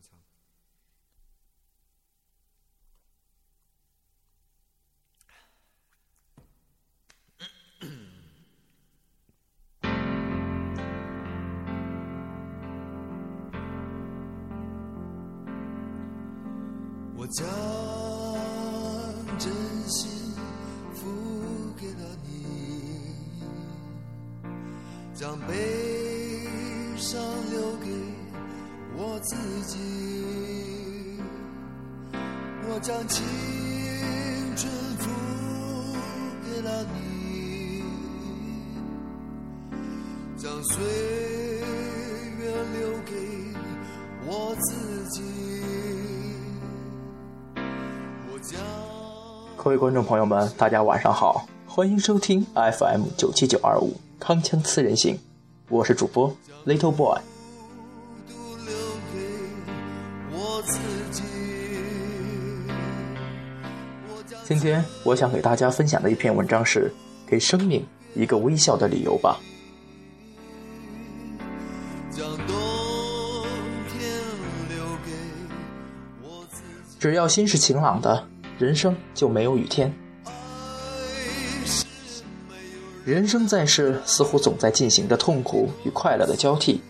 怎么唱？我将真心付给了你，将悲伤留自己。我将青春付给了你，将岁月留给我自己。我将。各位观众朋友们，大家晚上好，欢迎收听 FM 九七九二五铿锵刺人行，我是主播 Little Boy。今天我想给大家分享的一篇文章是：给生命一个微笑的理由吧。只要心是晴朗的，人生就没有雨天。人生在世，似乎总在进行着痛苦与快乐的交替，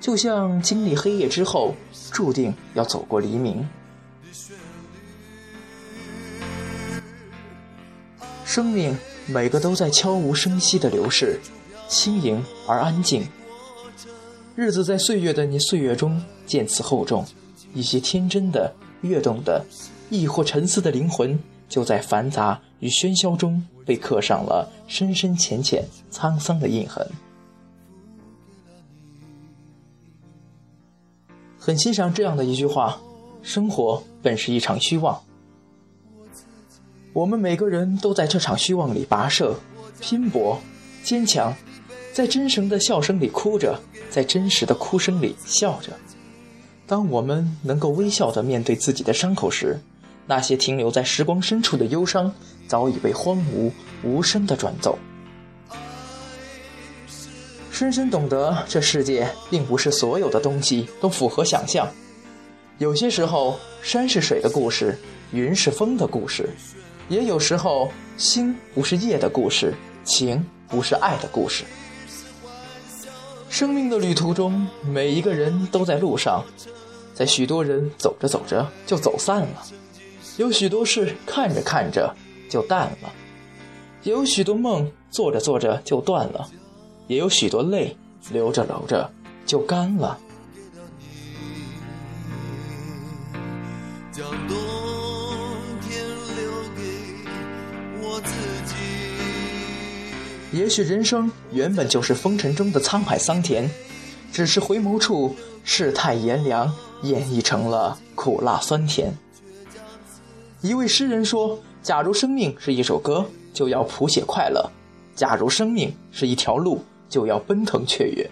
就像经历黑夜之后，注定要走过黎明。生命每个都在悄无声息的流逝，轻盈而安静。日子在岁月的你岁月中渐次厚重，一些天真的、跃动的，亦或沉思的灵魂，就在繁杂与喧嚣中被刻上了深深浅浅、沧桑的印痕。很欣赏这样的一句话：“生活本是一场虚妄。”我们每个人都在这场虚妄里跋涉、拼搏、坚强，在真诚的笑声里哭着，在真实的哭声里笑着。当我们能够微笑地面对自己的伤口时，那些停留在时光深处的忧伤，早已被荒芜无声地转走。深深懂得，这世界并不是所有的东西都符合想象。有些时候，山是水的故事，云是风的故事；也有时候，星不是夜的故事，情不是爱的故事。生命的旅途中，每一个人都在路上，在许多人走着走着就走散了，有许多事看着看着就淡了，也有许多梦做着做着就断了，也有许多泪流着流着就干了。将冬也许人生原本就是风尘中的沧海桑田，只是回眸处世态炎凉，演绎成了苦辣酸甜。一位诗人说：“假如生命是一首歌，就要谱写快乐；假如生命是一条路，就要奔腾雀跃；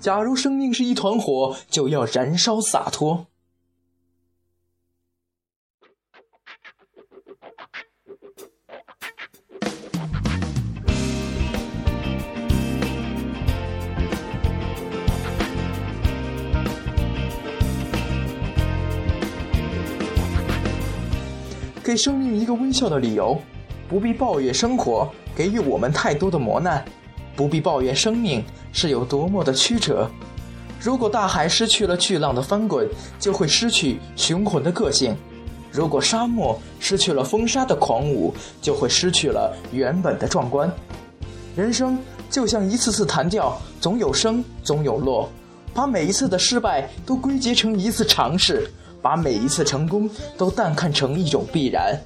假如生命是一团火，就要燃烧洒脱。”给生命一个微笑的理由，不必抱怨生活给予我们太多的磨难，不必抱怨生命是有多么的曲折。如果大海失去了巨浪的翻滚，就会失去雄浑的个性；如果沙漠失去了风沙的狂舞，就会失去了原本的壮观。人生就像一次次弹跳，总有升，总有落，把每一次的失败都归结成一次尝试。把每一次成功都淡看成一种必然，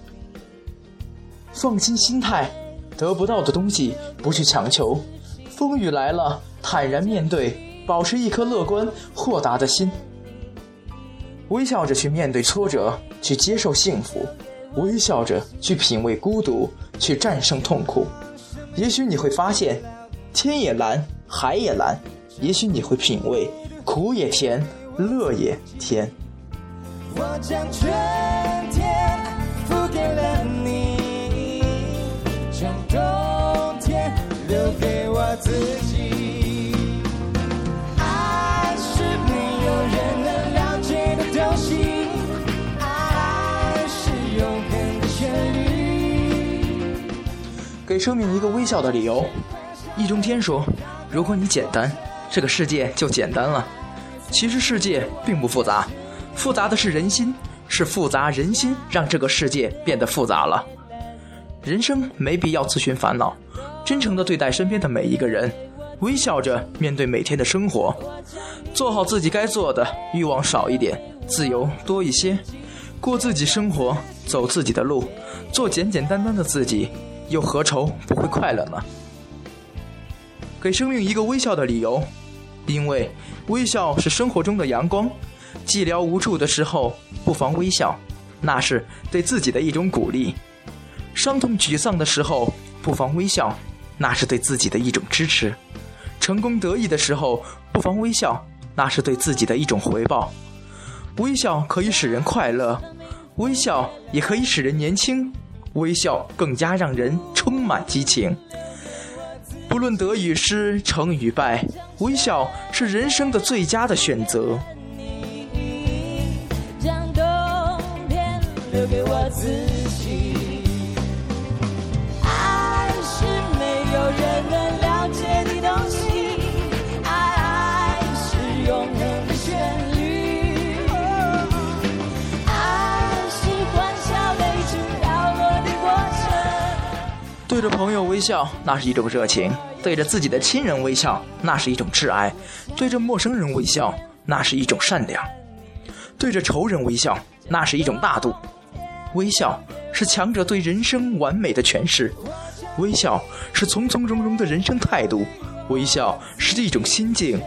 放心心态，得不到的东西不去强求，风雨来了坦然面对，保持一颗乐观豁达的心，微笑着去面对挫折，去接受幸福，微笑着去品味孤独，去战胜痛苦。也许你会发现，天也蓝，海也蓝；也许你会品味，苦也甜，乐也甜。我将春天付给了你将冬天留给我自己爱是没有人能了解的东西爱是永恒的旋律给生命一个微笑的理由。易中天说如果你简单这个世界就简单了。其实世界并不复杂。复杂的是人心，是复杂人心让这个世界变得复杂了。人生没必要自寻烦恼，真诚的对待身边的每一个人，微笑着面对每天的生活，做好自己该做的，欲望少一点，自由多一些，过自己生活，走自己的路，做简简单单的自己，又何愁不会快乐呢？”给生命一个微笑的理由，因为微笑是生活中的阳光。寂寥无助的时候，不妨微笑，那是对自己的一种鼓励；伤痛沮丧的时候，不妨微笑，那是对自己的一种支持；成功得意的时候，不妨微笑，那是对自己的一种回报。微笑可以使人快乐，微笑也可以使人年轻，微笑更加让人充满激情。不论得与失，成与败，微笑是人生的最佳的选择。留给我自己。爱是没有人能了解的东西，爱是永恒的旋律，爱是欢笑泪珠飘落的过程。对着朋友微笑，那是一种热情；对着自己的亲人微笑，那是一种挚爱；对着陌生人微笑，那是一种善良；对着仇人微笑，那是一种大度。微笑是强者对人生完美的诠释，微笑是从从容容的人生态度，微笑是一种心境，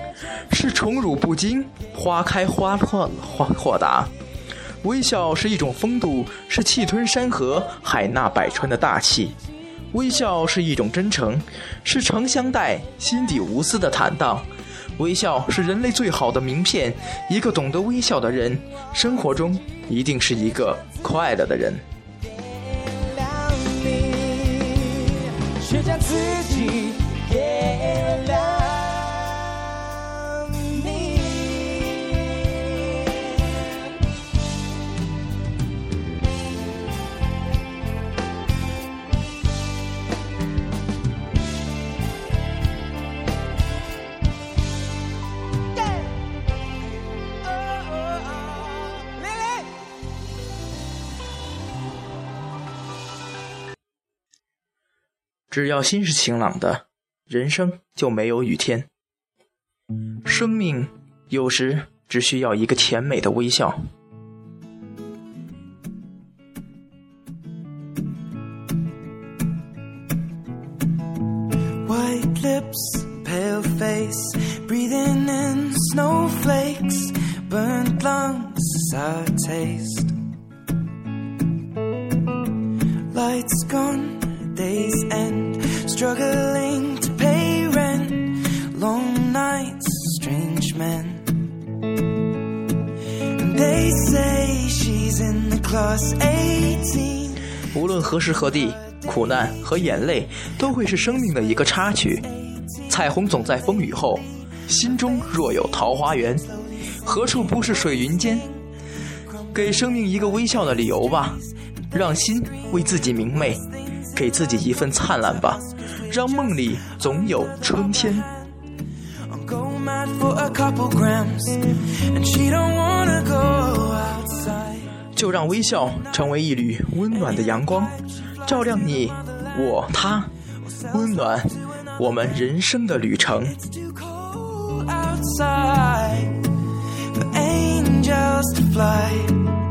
是宠辱不惊，花开花落花豁达。微笑是一种风度，是气吞山河、海纳百川的大气。微笑是一种真诚，是诚相待、心底无私的坦荡。微笑是人类最好的名片，一个懂得微笑的人，生活中一定是一个快乐的人。只要心是晴朗的，人生就没有雨天。生命有时只需要一个甜美的微笑。White lips, pale face, breathing in snowflakes, burnt lungs, sour taste. Lights gone, days end, struggling to pay rent, long nights, strange men. And they say she's in the class 18. 无论何时何地，苦难和眼泪都会是生命的一个插曲。彩虹总在风雨后，心中若有桃花源，何处不是水云间？给生命一个微笑的理由吧，让心为自己明媚，给自己一份灿烂吧，让梦里总有春天。就让微笑成为一缕温暖的阳光，照亮你、我、他，温暖我们人生的旅程。Outside angels to fly.